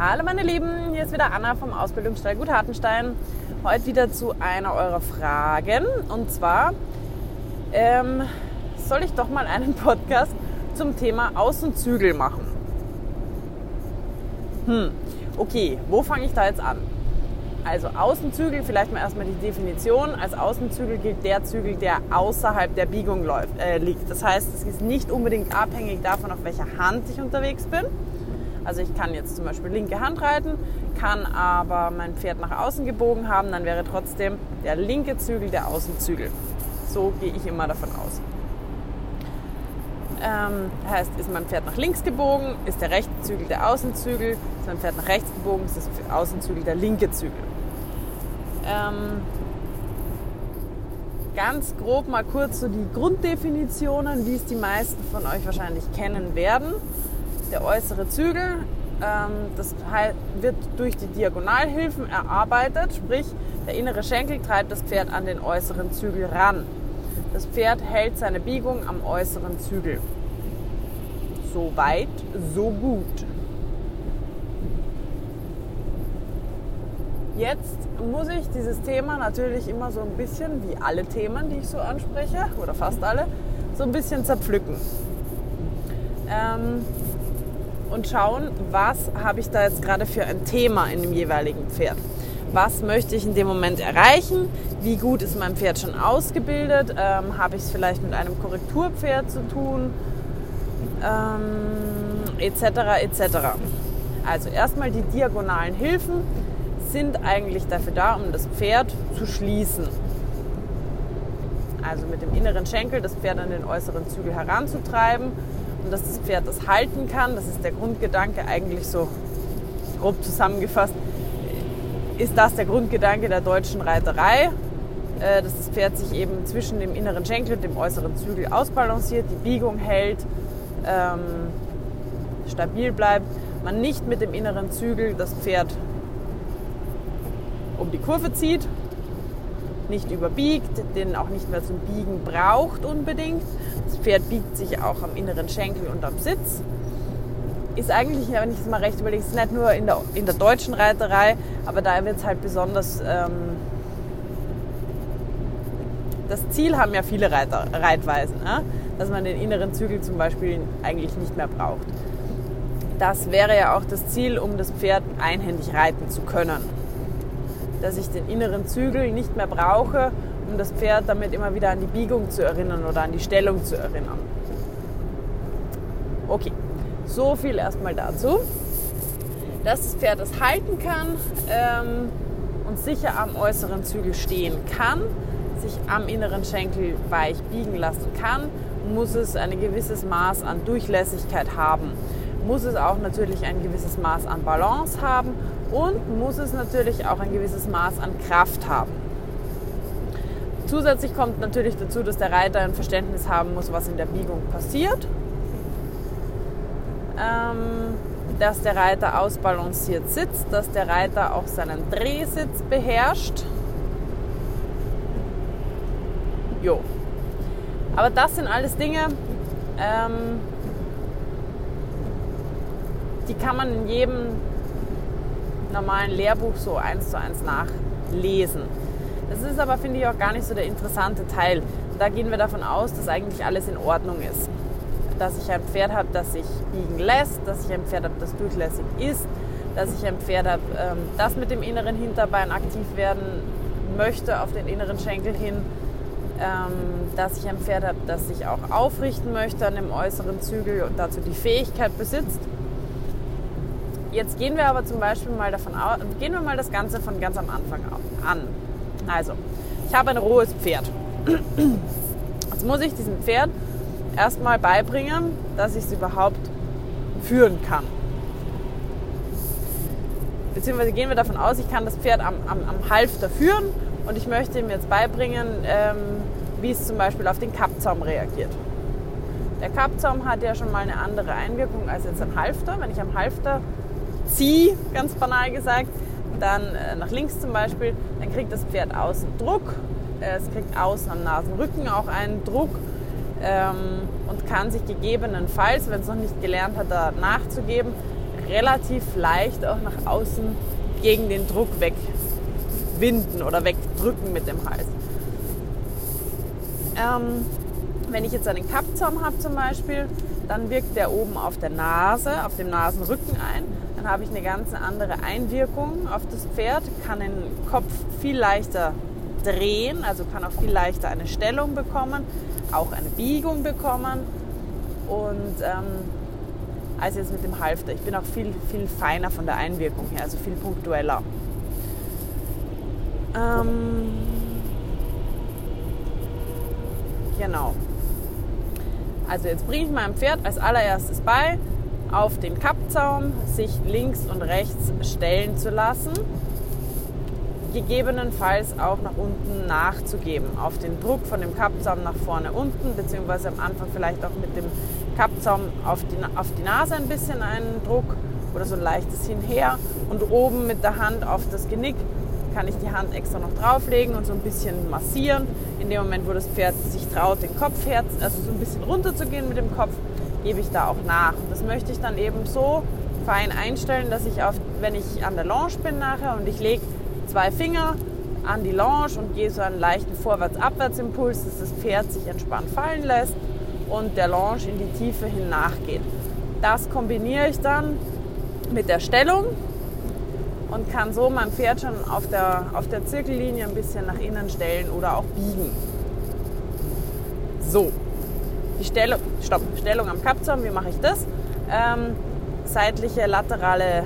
Hallo meine Lieben, hier ist wieder Anna vom Ausbildungsstall Gut Hartenstein. Heute wieder zu einer eurer Fragen und zwar ähm, soll ich doch mal einen Podcast zum Thema Außenzügel machen. Hm, okay, wo fange ich da jetzt an? Also Außenzügel, vielleicht mal erstmal die Definition. Als Außenzügel gilt der Zügel, der außerhalb der Biegung läuft, äh, liegt. Das heißt, es ist nicht unbedingt abhängig davon, auf welcher Hand ich unterwegs bin. Also ich kann jetzt zum Beispiel linke Hand reiten, kann aber mein Pferd nach außen gebogen haben, dann wäre trotzdem der linke Zügel der Außenzügel. So gehe ich immer davon aus. Ähm, heißt, ist mein Pferd nach links gebogen, ist der rechte Zügel der Außenzügel, ist mein Pferd nach rechts gebogen, ist das Außenzügel der linke Zügel. Ähm, ganz grob mal kurz so die Grunddefinitionen, wie es die meisten von euch wahrscheinlich kennen werden. Der äußere Zügel, ähm, das wird durch die Diagonalhilfen erarbeitet, sprich der innere Schenkel treibt das Pferd an den äußeren Zügel ran. Das Pferd hält seine Biegung am äußeren Zügel. So weit, so gut. Jetzt muss ich dieses Thema natürlich immer so ein bisschen, wie alle Themen, die ich so anspreche, oder fast alle, so ein bisschen zerpflücken. Ähm, und schauen, was habe ich da jetzt gerade für ein Thema in dem jeweiligen Pferd. Was möchte ich in dem Moment erreichen? Wie gut ist mein Pferd schon ausgebildet? Ähm, habe ich es vielleicht mit einem Korrekturpferd zu tun? Ähm, etc. etc. Also erstmal die diagonalen Hilfen sind eigentlich dafür da, um das Pferd zu schließen. Also mit dem inneren Schenkel das Pferd an den äußeren Zügel heranzutreiben und dass das Pferd das halten kann. Das ist der Grundgedanke eigentlich so grob zusammengefasst. Ist das der Grundgedanke der deutschen Reiterei, äh, dass das Pferd sich eben zwischen dem inneren Schenkel und dem äußeren Zügel ausbalanciert, die Biegung hält, ähm, stabil bleibt, man nicht mit dem inneren Zügel das Pferd um die Kurve zieht, nicht überbiegt, den auch nicht mehr zum Biegen braucht unbedingt. Das Pferd biegt sich auch am inneren Schenkel und am Sitz. Ist eigentlich, wenn ich es mal recht überlege, ist nicht nur in der, in der deutschen Reiterei, aber da wird es halt besonders. Ähm, das Ziel haben ja viele Reiter, Reitweisen, ne? dass man den inneren Zügel zum Beispiel eigentlich nicht mehr braucht. Das wäre ja auch das Ziel, um das Pferd einhändig reiten zu können dass ich den inneren Zügel nicht mehr brauche, um das Pferd damit immer wieder an die Biegung zu erinnern oder an die Stellung zu erinnern. Okay, so viel erstmal dazu. Dass das Pferd es halten kann ähm, und sicher am äußeren Zügel stehen kann, sich am inneren Schenkel weich biegen lassen kann, muss es ein gewisses Maß an Durchlässigkeit haben. Muss es auch natürlich ein gewisses Maß an Balance haben und muss es natürlich auch ein gewisses Maß an Kraft haben. Zusätzlich kommt natürlich dazu, dass der Reiter ein Verständnis haben muss, was in der Biegung passiert. Ähm, dass der Reiter ausbalanciert sitzt, dass der Reiter auch seinen Drehsitz beherrscht. Jo. Aber das sind alles Dinge, ähm, die kann man in jedem normalen Lehrbuch so eins zu eins nachlesen. Das ist aber, finde ich, auch gar nicht so der interessante Teil. Da gehen wir davon aus, dass eigentlich alles in Ordnung ist. Dass ich ein Pferd habe, das sich biegen lässt, dass ich ein Pferd habe, das durchlässig ist, dass ich ein Pferd habe, ähm, das mit dem inneren Hinterbein aktiv werden möchte auf den inneren Schenkel hin, ähm, dass ich ein Pferd habe, das sich auch aufrichten möchte an dem äußeren Zügel und dazu die Fähigkeit besitzt. Jetzt gehen wir aber zum Beispiel mal davon aus, gehen wir mal das Ganze von ganz am Anfang an. Also, ich habe ein rohes Pferd. Jetzt muss ich diesem Pferd erstmal beibringen, dass ich es überhaupt führen kann. Beziehungsweise gehen wir davon aus, ich kann das Pferd am, am, am Halfter führen und ich möchte ihm jetzt beibringen, ähm, wie es zum Beispiel auf den Kappzaum reagiert. Der Kappzaum hat ja schon mal eine andere Einwirkung als jetzt ein Halfter. Wenn ich am Halfter ziehe, ganz banal gesagt, dann äh, nach links zum Beispiel, dann kriegt das Pferd außen Druck. Es kriegt außen am Nasenrücken auch einen Druck ähm, und kann sich gegebenenfalls, wenn es noch nicht gelernt hat, da nachzugeben, relativ leicht auch nach außen gegen den Druck wegwinden oder wegdrücken mit dem Hals. Ähm, wenn ich jetzt einen Kappzaum habe zum Beispiel, dann wirkt der oben auf der Nase, auf dem Nasenrücken ein. Dann habe ich eine ganz andere Einwirkung auf das Pferd, kann den Kopf viel leichter drehen, also kann auch viel leichter eine Stellung bekommen, auch eine Biegung bekommen und ähm, als jetzt mit dem Halfter. Ich bin auch viel, viel feiner von der Einwirkung her, also viel punktueller. Ähm, genau. Also jetzt bringe ich meinem Pferd als allererstes bei, auf den Kappzaum sich links und rechts stellen zu lassen, gegebenenfalls auch nach unten nachzugeben, auf den Druck von dem Kappzaum nach vorne unten, beziehungsweise am Anfang vielleicht auch mit dem Kappzaum auf die, auf die Nase ein bisschen einen Druck oder so ein leichtes Hinher und oben mit der Hand auf das Genick kann ich die Hand extra noch drauflegen und so ein bisschen massieren. In dem Moment, wo das Pferd sich traut, den Kopf her, also so ein bisschen runter zu gehen mit dem Kopf, gebe ich da auch nach. Das möchte ich dann eben so fein einstellen, dass ich, auf, wenn ich an der Longe bin nachher und ich lege zwei Finger an die Longe und gehe so einen leichten Vorwärts-Abwärts-Impuls, dass das Pferd sich entspannt fallen lässt und der Longe in die Tiefe hin nachgeht. Das kombiniere ich dann mit der Stellung und kann so mein Pferd schon auf der, auf der Zirkellinie ein bisschen nach innen stellen oder auch biegen. So, die Stellung, stopp, Stellung am Kappzaum, wie mache ich das? Ähm, seitliche laterale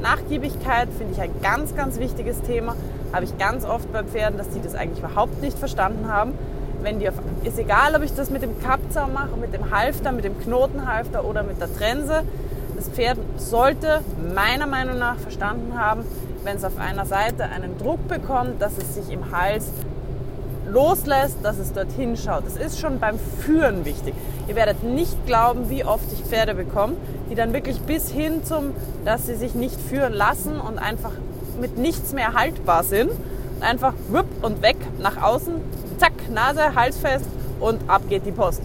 Nachgiebigkeit finde ich ein ganz, ganz wichtiges Thema. Habe ich ganz oft bei Pferden, dass die das eigentlich überhaupt nicht verstanden haben. Wenn die auf, ist egal, ob ich das mit dem Kappzaum mache, mit dem Halfter, mit dem Knotenhalfter oder mit der Trense. Das Pferd sollte meiner Meinung nach verstanden haben, wenn es auf einer Seite einen Druck bekommt, dass es sich im Hals loslässt, dass es dorthin schaut. Das ist schon beim Führen wichtig. Ihr werdet nicht glauben, wie oft ich Pferde bekomme, die dann wirklich bis hin zum, dass sie sich nicht führen lassen und einfach mit nichts mehr haltbar sind. Einfach whip und weg nach außen, zack, Nase, Hals fest und ab geht die Post.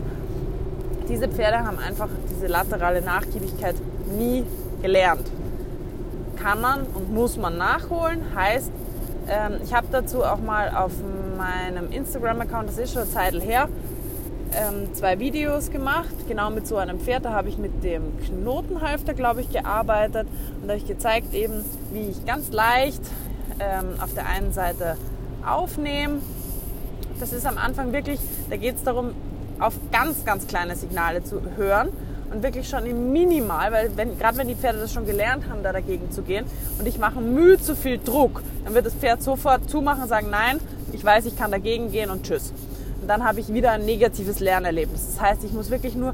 Diese Pferde haben einfach diese laterale Nachgiebigkeit nie gelernt. Kann man und muss man nachholen, heißt, ähm, ich habe dazu auch mal auf meinem Instagram-Account, das ist schon eine Zeit her, ähm, zwei Videos gemacht, genau mit so einem Pferd. Da habe ich mit dem Knotenhalfter, glaube ich, gearbeitet und habe gezeigt eben, wie ich ganz leicht ähm, auf der einen Seite aufnehme. Das ist am Anfang wirklich, da geht es darum, auf ganz, ganz kleine Signale zu hören und wirklich schon im Minimal, weil wenn, gerade wenn die Pferde das schon gelernt haben, da dagegen zu gehen und ich mache Mühe zu viel Druck, dann wird das Pferd sofort zumachen und sagen, nein, ich weiß, ich kann dagegen gehen und tschüss. Und dann habe ich wieder ein negatives Lernerlebnis. Das heißt, ich muss wirklich nur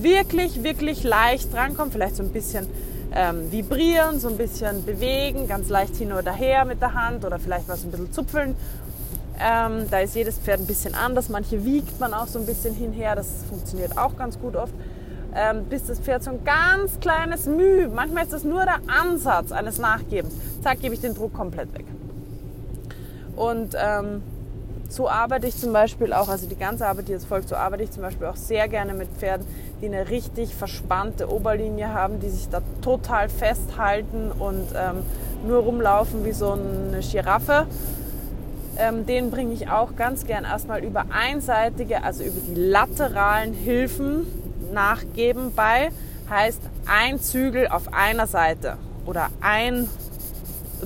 wirklich, wirklich leicht drankommen, vielleicht so ein bisschen ähm, vibrieren, so ein bisschen bewegen, ganz leicht hin oder her mit der Hand oder vielleicht was ein bisschen zupfeln. Ähm, da ist jedes Pferd ein bisschen anders. Manche wiegt man auch so ein bisschen hinher. Das funktioniert auch ganz gut oft ähm, bis das Pferd so ein ganz kleines Mühe, manchmal ist das nur der Ansatz eines Nachgebens, zack, gebe ich den Druck komplett weg. Und ähm, so arbeite ich zum Beispiel auch, also die ganze Arbeit, die jetzt folgt, so arbeite ich zum Beispiel auch sehr gerne mit Pferden, die eine richtig verspannte Oberlinie haben, die sich da total festhalten und ähm, nur rumlaufen wie so eine Giraffe. Ähm, den bringe ich auch ganz gern erstmal über einseitige, also über die lateralen Hilfen nachgeben bei, heißt ein Zügel auf einer Seite oder ein,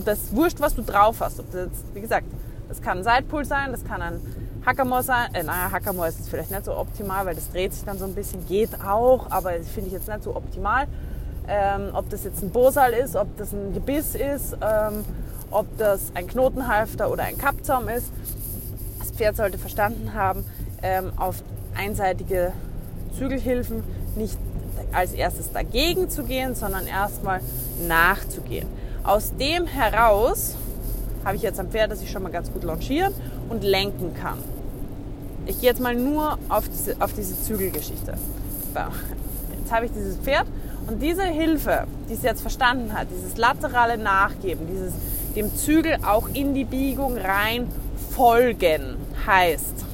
das wurscht, was du drauf hast. Das, wie gesagt, das kann ein Seitpool sein, das kann ein Hackermoor sein. Äh, naja, Hackermoor ist vielleicht nicht so optimal, weil das dreht sich dann so ein bisschen, geht auch, aber finde ich jetzt nicht so optimal. Ähm, ob das jetzt ein Bosal ist, ob das ein Gebiss ist, ähm, ob das ein Knotenhalfter oder ein Kappzaum ist. Das Pferd sollte verstanden haben, ähm, auf einseitige Zügelhilfen nicht als erstes dagegen zu gehen, sondern erstmal nachzugehen. Aus dem heraus habe ich jetzt am Pferd, dass ich schon mal ganz gut launchieren und lenken kann. Ich gehe jetzt mal nur auf diese, auf diese Zügelgeschichte. Jetzt habe ich dieses Pferd und diese Hilfe, die es jetzt verstanden hat, dieses laterale Nachgeben, dieses dem Zügel auch in die Biegung rein folgen, heißt,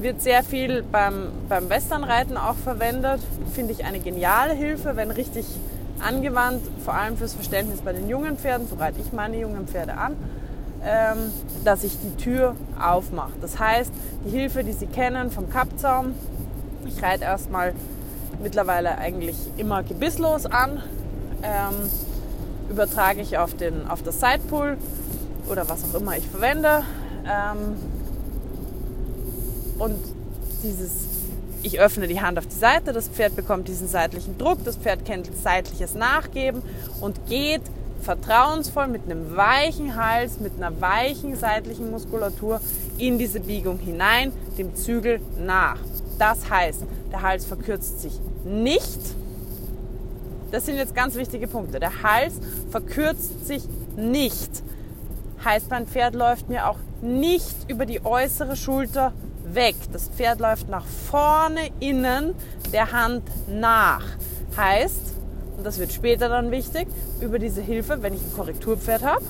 wird sehr viel beim, beim Westernreiten auch verwendet. Finde ich eine geniale Hilfe, wenn richtig angewandt, vor allem fürs Verständnis bei den jungen Pferden, so reite ich meine jungen Pferde an, ähm, dass ich die Tür aufmache. Das heißt, die Hilfe, die Sie kennen vom Kappzaum, ich reite erstmal mittlerweile eigentlich immer gebisslos an, ähm, übertrage ich auf, den, auf das Sidepull oder was auch immer ich verwende. Ähm, und dieses, ich öffne die Hand auf die Seite, das Pferd bekommt diesen seitlichen Druck, das Pferd kennt seitliches Nachgeben und geht vertrauensvoll mit einem weichen Hals, mit einer weichen seitlichen Muskulatur in diese Biegung hinein, dem Zügel nach. Das heißt, der Hals verkürzt sich nicht. Das sind jetzt ganz wichtige Punkte. Der Hals verkürzt sich nicht. Heißt, mein Pferd läuft mir auch nicht über die äußere Schulter weg. Das Pferd läuft nach vorne innen der Hand nach. Heißt, und das wird später dann wichtig, über diese Hilfe, wenn ich ein Korrekturpferd habe,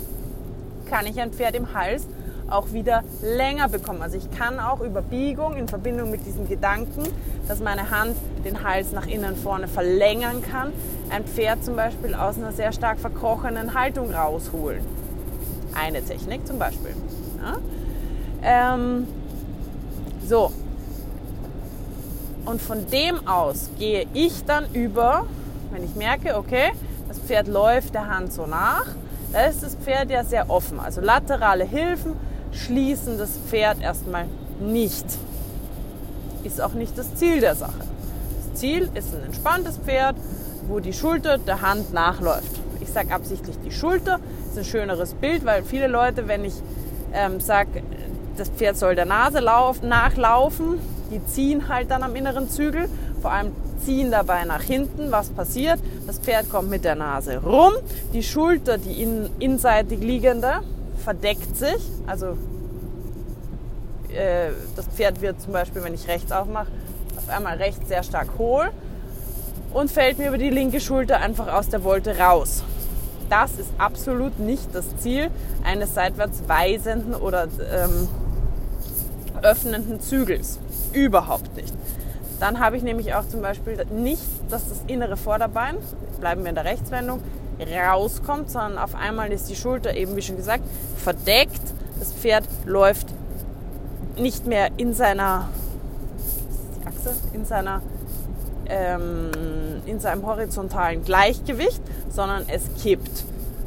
kann ich ein Pferd im Hals auch wieder länger bekommen. Also ich kann auch über Biegung in Verbindung mit diesem Gedanken, dass meine Hand den Hals nach innen vorne verlängern kann, ein Pferd zum Beispiel aus einer sehr stark verkrochenen Haltung rausholen. Eine Technik zum Beispiel. Ja? Ähm, so. Und von dem aus gehe ich dann über, wenn ich merke, okay, das Pferd läuft der Hand so nach, da ist das Pferd ja sehr offen. Also laterale Hilfen schließen das Pferd erstmal nicht. Ist auch nicht das Ziel der Sache. Das Ziel ist ein entspanntes Pferd, wo die Schulter der Hand nachläuft. Ich sage absichtlich die Schulter, ist ein schöneres Bild, weil viele Leute, wenn ich ähm, sage, das Pferd soll der Nase lauf, nachlaufen, die ziehen halt dann am inneren Zügel, vor allem ziehen dabei nach hinten. Was passiert? Das Pferd kommt mit der Nase rum, die Schulter, die in, inseitig liegende, verdeckt sich. Also äh, das Pferd wird zum Beispiel, wenn ich rechts aufmache, auf einmal rechts sehr stark hohl und fällt mir über die linke Schulter einfach aus der Wolte raus. Das ist absolut nicht das Ziel eines seitwärts weisenden oder ähm, öffnenden Zügels. Überhaupt nicht. Dann habe ich nämlich auch zum Beispiel nicht, dass das innere Vorderbein, bleiben wir in der Rechtswendung, rauskommt, sondern auf einmal ist die Schulter eben, wie schon gesagt, verdeckt. Das Pferd läuft nicht mehr in seiner Achse, in seiner ähm, in seinem horizontalen Gleichgewicht, sondern es kippt.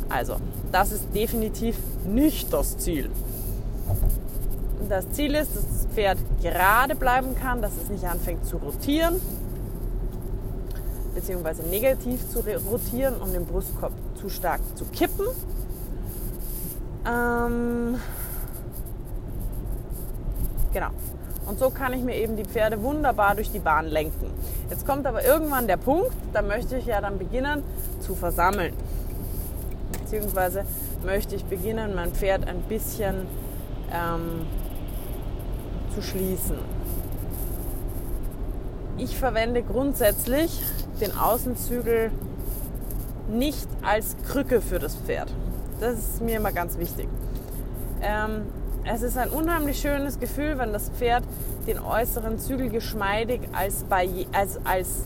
Also, das ist definitiv nicht das Ziel. Das Ziel ist, dass das Pferd gerade bleiben kann, dass es nicht anfängt zu rotieren, beziehungsweise negativ zu rotieren und den Brustkorb zu stark zu kippen. Ähm, genau. Und so kann ich mir eben die Pferde wunderbar durch die Bahn lenken. Jetzt kommt aber irgendwann der Punkt, da möchte ich ja dann beginnen zu versammeln. Beziehungsweise möchte ich beginnen, mein Pferd ein bisschen ähm, zu schließen. Ich verwende grundsätzlich den Außenzügel nicht als Krücke für das Pferd. Das ist mir immer ganz wichtig. Ähm, es ist ein unheimlich schönes Gefühl, wenn das Pferd den äußeren Zügel geschmeidig als, Barri als, als,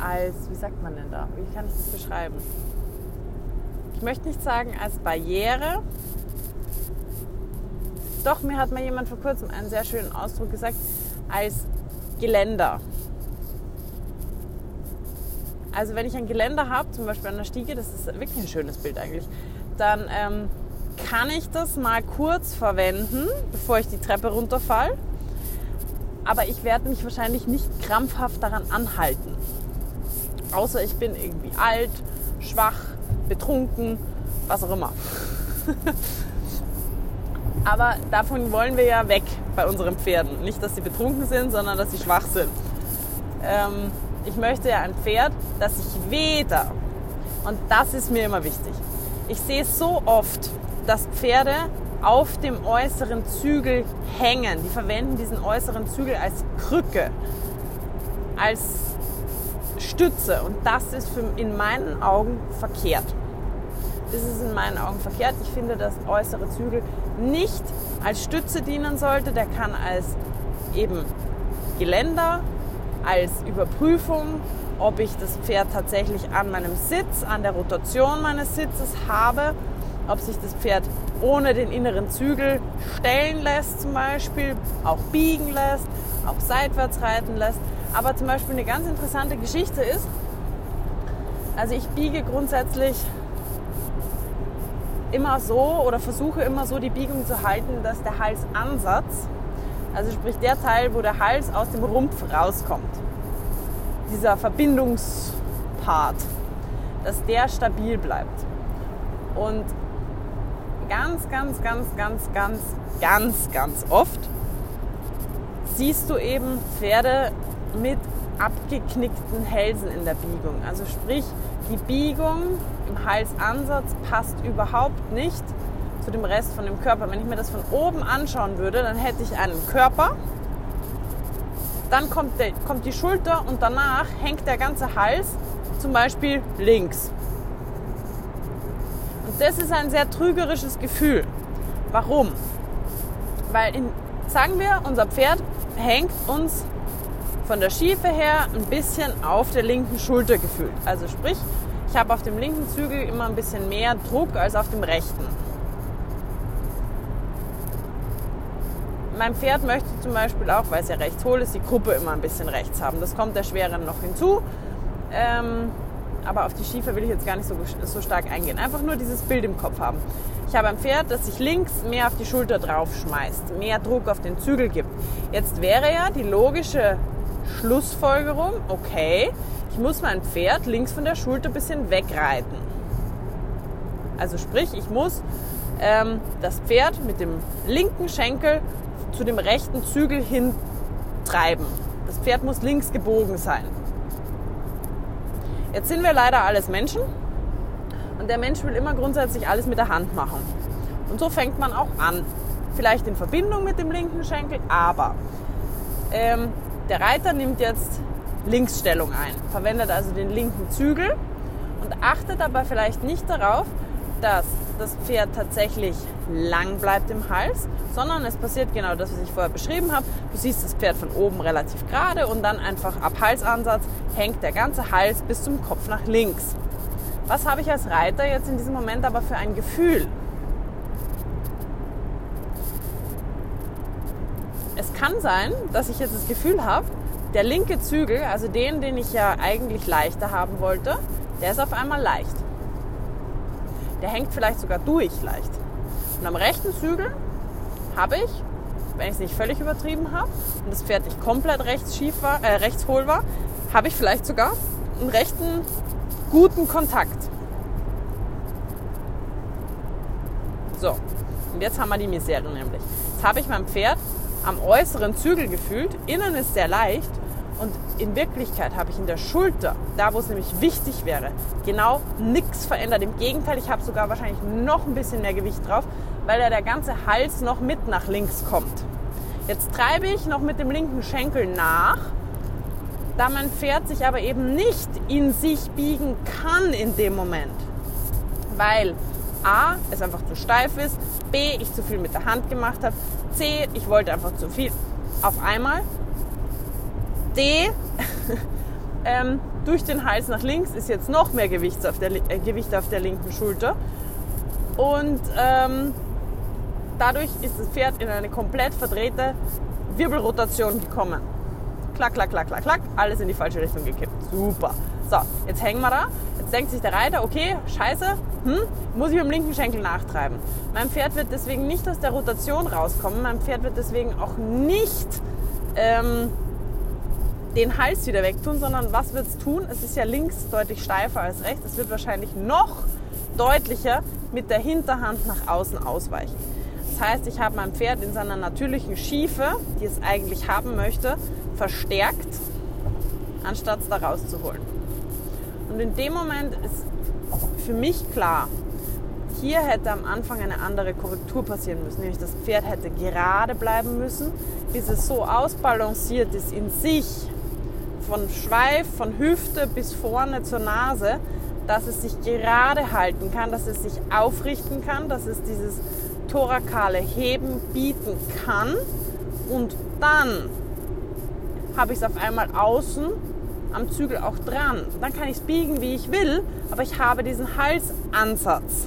als, wie sagt man denn da? Wie kann ich das beschreiben? Ich möchte nicht sagen als Barriere. Doch, mir hat mal jemand vor kurzem einen sehr schönen Ausdruck gesagt, als Geländer. Also wenn ich ein Geländer habe, zum Beispiel an der Stiege, das ist wirklich ein schönes Bild eigentlich, dann ähm, kann ich das mal kurz verwenden, bevor ich die Treppe runterfall. Aber ich werde mich wahrscheinlich nicht krampfhaft daran anhalten. Außer ich bin irgendwie alt, schwach, betrunken, was auch immer. Aber davon wollen wir ja weg bei unseren Pferden. Nicht, dass sie betrunken sind, sondern dass sie schwach sind. Ähm, ich möchte ja ein Pferd, das sich weder, und das ist mir immer wichtig, ich sehe so oft, dass Pferde auf dem äußeren Zügel hängen. Die verwenden diesen äußeren Zügel als Krücke, als Stütze. Und das ist für, in meinen Augen verkehrt. Ist in meinen Augen verkehrt. Ich finde, dass äußere Zügel nicht als Stütze dienen sollte. Der kann als eben Geländer, als Überprüfung, ob ich das Pferd tatsächlich an meinem Sitz, an der Rotation meines Sitzes habe, ob sich das Pferd ohne den inneren Zügel stellen lässt zum Beispiel, auch biegen lässt, auch seitwärts reiten lässt. Aber zum Beispiel eine ganz interessante Geschichte ist, also ich biege grundsätzlich immer so oder versuche immer so die Biegung zu halten, dass der Halsansatz, also sprich der Teil, wo der Hals aus dem Rumpf rauskommt, dieser Verbindungspart, dass der stabil bleibt. Und ganz, ganz, ganz, ganz, ganz, ganz, ganz oft siehst du eben Pferde mit abgeknickten Hälsen in der Biegung. Also sprich, die Biegung im Halsansatz passt überhaupt nicht zu dem Rest von dem Körper. Wenn ich mir das von oben anschauen würde, dann hätte ich einen Körper, dann kommt, der, kommt die Schulter und danach hängt der ganze Hals zum Beispiel links. Und das ist ein sehr trügerisches Gefühl. Warum? Weil, in, sagen wir, unser Pferd hängt uns von der Schiefe her ein bisschen auf der linken Schulter gefühlt. Also sprich, ich habe auf dem linken Zügel immer ein bisschen mehr Druck als auf dem rechten. Mein Pferd möchte zum Beispiel auch, weil es ja rechts hohl ist, die Gruppe immer ein bisschen rechts haben. Das kommt der Schweren noch hinzu. Ähm, aber auf die Schiefe will ich jetzt gar nicht so, so stark eingehen. Einfach nur dieses Bild im Kopf haben. Ich habe ein Pferd, das sich links mehr auf die Schulter drauf schmeißt, mehr Druck auf den Zügel gibt. Jetzt wäre ja die logische Schlussfolgerung, okay, ich muss mein Pferd links von der Schulter ein bisschen wegreiten. Also sprich, ich muss ähm, das Pferd mit dem linken Schenkel zu dem rechten Zügel hin treiben. Das Pferd muss links gebogen sein. Jetzt sind wir leider alles Menschen und der Mensch will immer grundsätzlich alles mit der Hand machen. Und so fängt man auch an. Vielleicht in Verbindung mit dem linken Schenkel, aber ähm, der Reiter nimmt jetzt Linksstellung ein, verwendet also den linken Zügel und achtet aber vielleicht nicht darauf, dass das Pferd tatsächlich lang bleibt im Hals, sondern es passiert genau das, was ich vorher beschrieben habe. Du siehst das Pferd von oben relativ gerade und dann einfach ab Halsansatz hängt der ganze Hals bis zum Kopf nach links. Was habe ich als Reiter jetzt in diesem Moment aber für ein Gefühl? Es kann sein, dass ich jetzt das Gefühl habe, der linke Zügel, also den, den ich ja eigentlich leichter haben wollte, der ist auf einmal leicht. Der hängt vielleicht sogar durch leicht. Und am rechten Zügel habe ich, wenn ich es nicht völlig übertrieben habe und das Pferd nicht komplett rechts schief war, äh, rechts hohl war, habe ich vielleicht sogar einen rechten guten Kontakt. So, und jetzt haben wir die Misere nämlich. Jetzt habe ich meinem Pferd am äußeren Zügel gefühlt. Innen ist sehr leicht und in Wirklichkeit habe ich in der Schulter, da wo es nämlich wichtig wäre, genau nichts verändert. Im Gegenteil, ich habe sogar wahrscheinlich noch ein bisschen mehr Gewicht drauf, weil da der ganze Hals noch mit nach links kommt. Jetzt treibe ich noch mit dem linken Schenkel nach, da mein Pferd sich aber eben nicht in sich biegen kann in dem Moment. Weil A, es einfach zu steif ist, B, ich zu viel mit der Hand gemacht habe, C, ich wollte einfach zu viel auf einmal, D, ähm, durch den Hals nach links ist jetzt noch mehr Gewicht auf der, äh, Gewicht auf der linken Schulter und ähm, dadurch ist das Pferd in eine komplett verdrehte Wirbelrotation gekommen. Klack, klack, klack, klack, klack, alles in die falsche Richtung gekippt. Super. So, jetzt hängen wir da. Jetzt denkt sich der Reiter, okay, scheiße, hm, muss ich dem linken Schenkel nachtreiben. Mein Pferd wird deswegen nicht aus der Rotation rauskommen. Mein Pferd wird deswegen auch nicht ähm, den Hals wieder wegtun, sondern was wird es tun? Es ist ja links deutlich steifer als rechts. Es wird wahrscheinlich noch deutlicher mit der Hinterhand nach außen ausweichen. Das heißt, ich habe mein Pferd in seiner natürlichen Schiefe, die es eigentlich haben möchte, verstärkt, anstatt es da rauszuholen. Und in dem Moment ist für mich klar, hier hätte am Anfang eine andere Korrektur passieren müssen, nämlich das Pferd hätte gerade bleiben müssen, bis es so ausbalanciert ist in sich, von Schweif, von Hüfte bis vorne zur Nase, dass es sich gerade halten kann, dass es sich aufrichten kann, dass es dieses thorakale Heben bieten kann. Und dann habe ich es auf einmal außen am Zügel auch dran. Dann kann ich es biegen, wie ich will, aber ich habe diesen Halsansatz,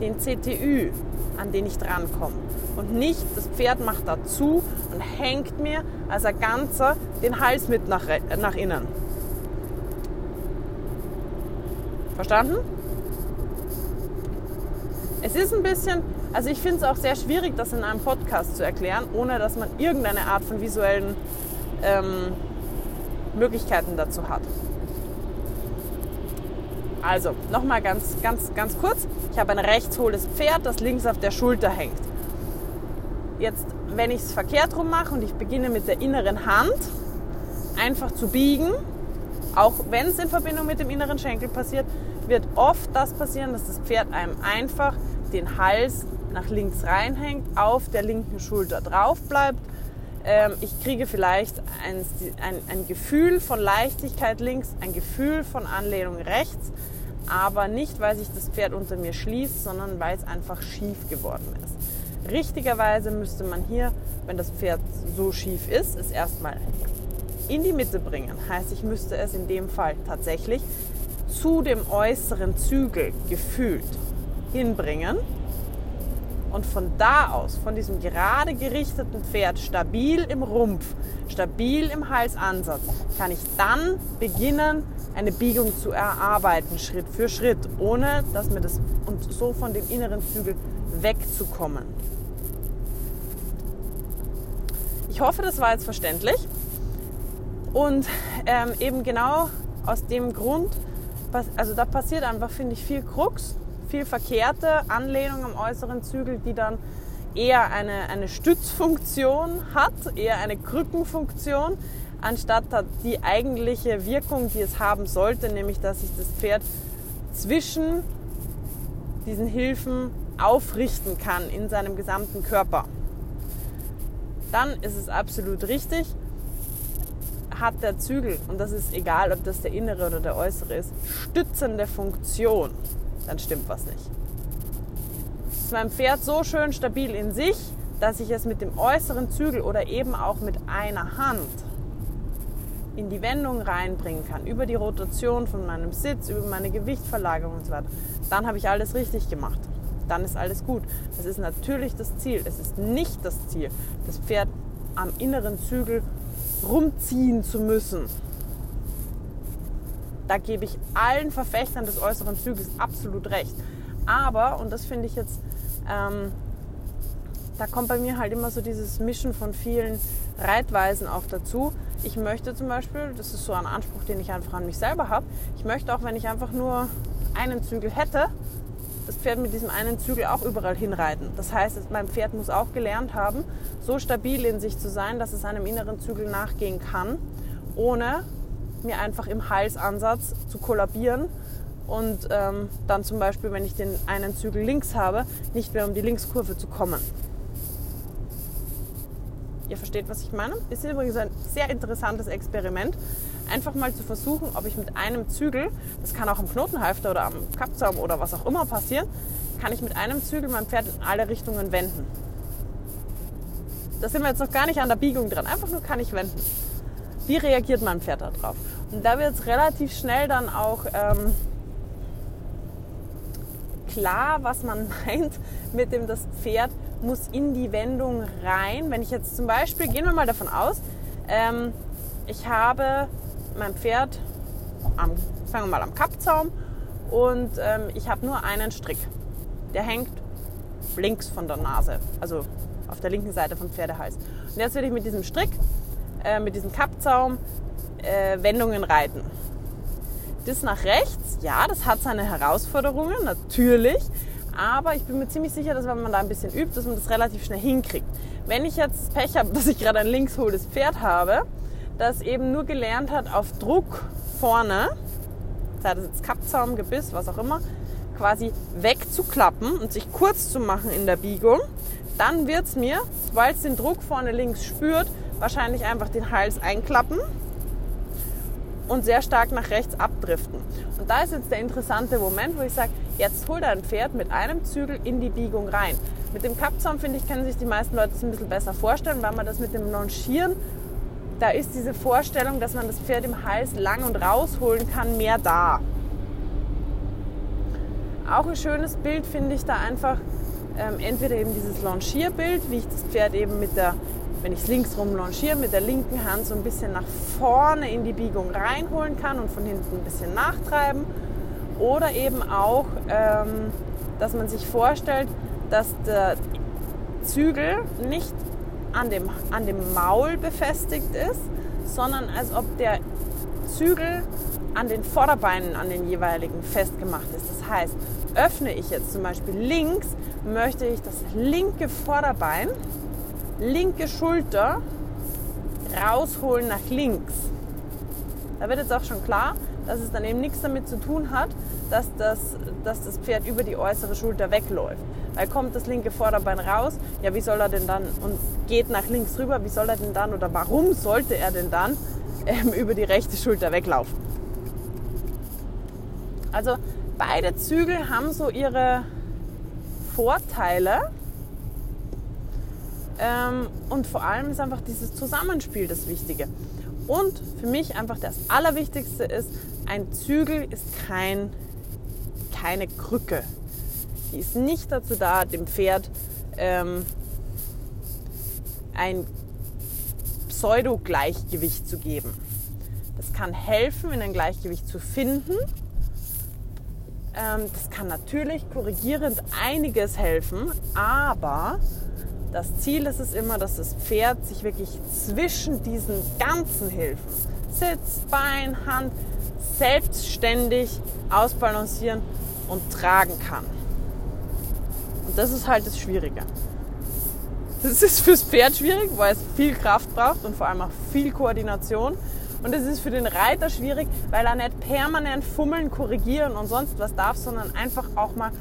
den CTÜ, an den ich drankomme. Und nicht, das Pferd macht dazu und hängt mir als ein Ganzer den Hals mit nach, nach innen. Verstanden? Es ist ein bisschen, also ich finde es auch sehr schwierig, das in einem Podcast zu erklären, ohne dass man irgendeine Art von visuellen ähm, Möglichkeiten dazu hat. Also, nochmal ganz, ganz, ganz kurz. Ich habe ein rechtshohles Pferd, das links auf der Schulter hängt. Jetzt, wenn ich es verkehrt rum mache und ich beginne mit der inneren Hand einfach zu biegen, auch wenn es in Verbindung mit dem inneren Schenkel passiert, wird oft das passieren, dass das Pferd einem einfach den Hals nach links reinhängt, auf der linken Schulter drauf bleibt. Ähm, ich kriege vielleicht ein, ein, ein Gefühl von Leichtigkeit links, ein Gefühl von Anlehnung rechts, aber nicht, weil sich das Pferd unter mir schließt, sondern weil es einfach schief geworden ist. Richtigerweise müsste man hier, wenn das Pferd so schief ist, es erstmal in die Mitte bringen. Heißt, ich müsste es in dem Fall tatsächlich zu dem äußeren Zügel gefühlt hinbringen und von da aus, von diesem gerade gerichteten Pferd, stabil im Rumpf, stabil im Halsansatz, kann ich dann beginnen, eine Biegung zu erarbeiten, Schritt für Schritt, ohne dass mir das und so von dem inneren Zügel wegzukommen. Ich hoffe, das war jetzt verständlich. Und ähm, eben genau aus dem Grund, also da passiert einfach, finde ich, viel Krux viel verkehrte Anlehnung am äußeren Zügel, die dann eher eine, eine Stützfunktion hat, eher eine Krückenfunktion, anstatt die eigentliche Wirkung, die es haben sollte, nämlich dass sich das Pferd zwischen diesen Hilfen aufrichten kann in seinem gesamten Körper. Dann ist es absolut richtig, hat der Zügel, und das ist egal, ob das der innere oder der äußere ist, stützende Funktion dann stimmt was nicht. Ist mein Pferd so schön stabil in sich, dass ich es mit dem äußeren Zügel oder eben auch mit einer Hand in die Wendung reinbringen kann, über die Rotation von meinem Sitz, über meine Gewichtverlagerung und so weiter, dann habe ich alles richtig gemacht. Dann ist alles gut. Das ist natürlich das Ziel. Es ist nicht das Ziel, das Pferd am inneren Zügel rumziehen zu müssen, da gebe ich allen Verfechtern des äußeren Zügels absolut recht. Aber, und das finde ich jetzt, ähm, da kommt bei mir halt immer so dieses Mischen von vielen Reitweisen auch dazu. Ich möchte zum Beispiel, das ist so ein Anspruch, den ich einfach an mich selber habe, ich möchte auch, wenn ich einfach nur einen Zügel hätte, das Pferd mit diesem einen Zügel auch überall hinreiten. Das heißt, mein Pferd muss auch gelernt haben, so stabil in sich zu sein, dass es einem inneren Zügel nachgehen kann, ohne mir einfach im Halsansatz zu kollabieren und ähm, dann zum Beispiel, wenn ich den einen Zügel links habe, nicht mehr um die Linkskurve zu kommen. Ihr versteht, was ich meine? Ist übrigens ein sehr interessantes Experiment. Einfach mal zu versuchen, ob ich mit einem Zügel, das kann auch am Knotenhalfter oder am Kappzaum oder was auch immer passieren, kann ich mit einem Zügel mein Pferd in alle Richtungen wenden. Da sind wir jetzt noch gar nicht an der Biegung dran. Einfach nur kann ich wenden. Wie reagiert mein Pferd darauf? Und da wird es relativ schnell dann auch ähm, klar, was man meint mit dem, das Pferd muss in die Wendung rein. Wenn ich jetzt zum Beispiel, gehen wir mal davon aus, ähm, ich habe mein Pferd am, sagen wir mal, am Kappzaum und ähm, ich habe nur einen Strick. Der hängt links von der Nase, also auf der linken Seite vom Pferdehals. Und jetzt werde ich mit diesem Strick äh, mit diesem Kappzaum äh, Wendungen reiten. Das nach rechts, ja, das hat seine Herausforderungen, natürlich. Aber ich bin mir ziemlich sicher, dass wenn man da ein bisschen übt, dass man das relativ schnell hinkriegt. Wenn ich jetzt Pech habe, dass ich gerade ein linksholdes Pferd habe, das eben nur gelernt hat, auf Druck vorne, sei das jetzt Kappzaum, Gebiss, was auch immer, quasi wegzuklappen und sich kurz zu machen in der Biegung, dann wird es mir, weil es den Druck vorne links spürt, wahrscheinlich einfach den Hals einklappen und sehr stark nach rechts abdriften. Und da ist jetzt der interessante Moment, wo ich sage, jetzt hol dein Pferd mit einem Zügel in die Biegung rein. Mit dem Kappzaum, finde ich, können sich die meisten Leute das ein bisschen besser vorstellen, weil man das mit dem Longieren da ist diese Vorstellung, dass man das Pferd im Hals lang und rausholen kann, mehr da. Auch ein schönes Bild finde ich da einfach, ähm, entweder eben dieses Longierbild, wie ich das Pferd eben mit der, wenn ich links rum longiere, mit der linken Hand so ein bisschen nach vorne in die Biegung reinholen kann und von hinten ein bisschen nachtreiben. Oder eben auch, ähm, dass man sich vorstellt, dass der Zügel nicht an dem, an dem Maul befestigt ist, sondern als ob der Zügel an den Vorderbeinen, an den jeweiligen festgemacht ist. Das heißt, öffne ich jetzt zum Beispiel links, möchte ich das linke Vorderbein, linke Schulter rausholen nach links. Da wird jetzt auch schon klar, dass es dann eben nichts damit zu tun hat, dass das, dass das Pferd über die äußere Schulter wegläuft. Weil kommt das linke Vorderbein raus, ja, wie soll er denn dann, und geht nach links rüber, wie soll er denn dann oder warum sollte er denn dann ähm, über die rechte Schulter weglaufen? Also beide Zügel haben so ihre Vorteile. Ähm, und vor allem ist einfach dieses Zusammenspiel das Wichtige. Und für mich einfach das Allerwichtigste ist, ein Zügel ist kein, keine Krücke. Die ist nicht dazu da, dem Pferd ähm, ein Pseudo-Gleichgewicht zu geben. Das kann helfen, in ein Gleichgewicht zu finden. Ähm, das kann natürlich korrigierend einiges helfen, aber das Ziel ist es immer, dass das Pferd sich wirklich zwischen diesen ganzen Hilfen, Sitz, Bein, Hand, selbstständig ausbalancieren und tragen kann. Und das ist halt das Schwierige. Das ist fürs Pferd schwierig, weil es viel Kraft braucht und vor allem auch viel Koordination. Und es ist für den Reiter schwierig, weil er nicht permanent fummeln, korrigieren und sonst was darf, sondern einfach auch mal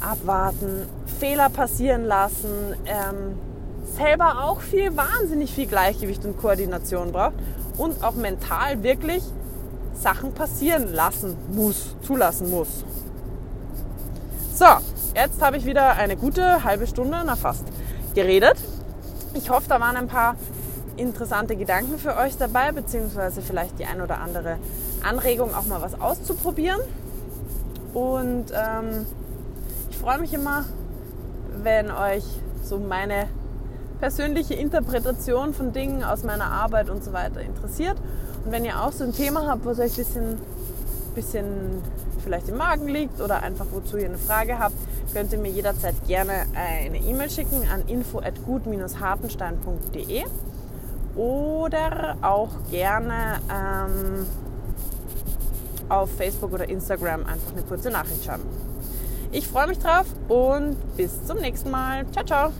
abwarten, Fehler passieren lassen, ähm, selber auch viel, wahnsinnig viel Gleichgewicht und Koordination braucht und auch mental wirklich Sachen passieren lassen muss, zulassen muss. So, jetzt habe ich wieder eine gute halbe Stunde, na fast, geredet. Ich hoffe, da waren ein paar interessante Gedanken für euch dabei, beziehungsweise vielleicht die ein oder andere Anregung, auch mal was auszuprobieren. Und ähm, freue mich immer, wenn euch so meine persönliche Interpretation von Dingen aus meiner Arbeit und so weiter interessiert. Und wenn ihr auch so ein Thema habt, was euch ein bisschen, bisschen vielleicht im Magen liegt oder einfach wozu ihr eine Frage habt, könnt ihr mir jederzeit gerne eine E-Mail schicken an info@gut-hartenstein.de oder auch gerne ähm, auf Facebook oder Instagram einfach eine kurze Nachricht schreiben. Ich freue mich drauf und bis zum nächsten Mal. Ciao, ciao.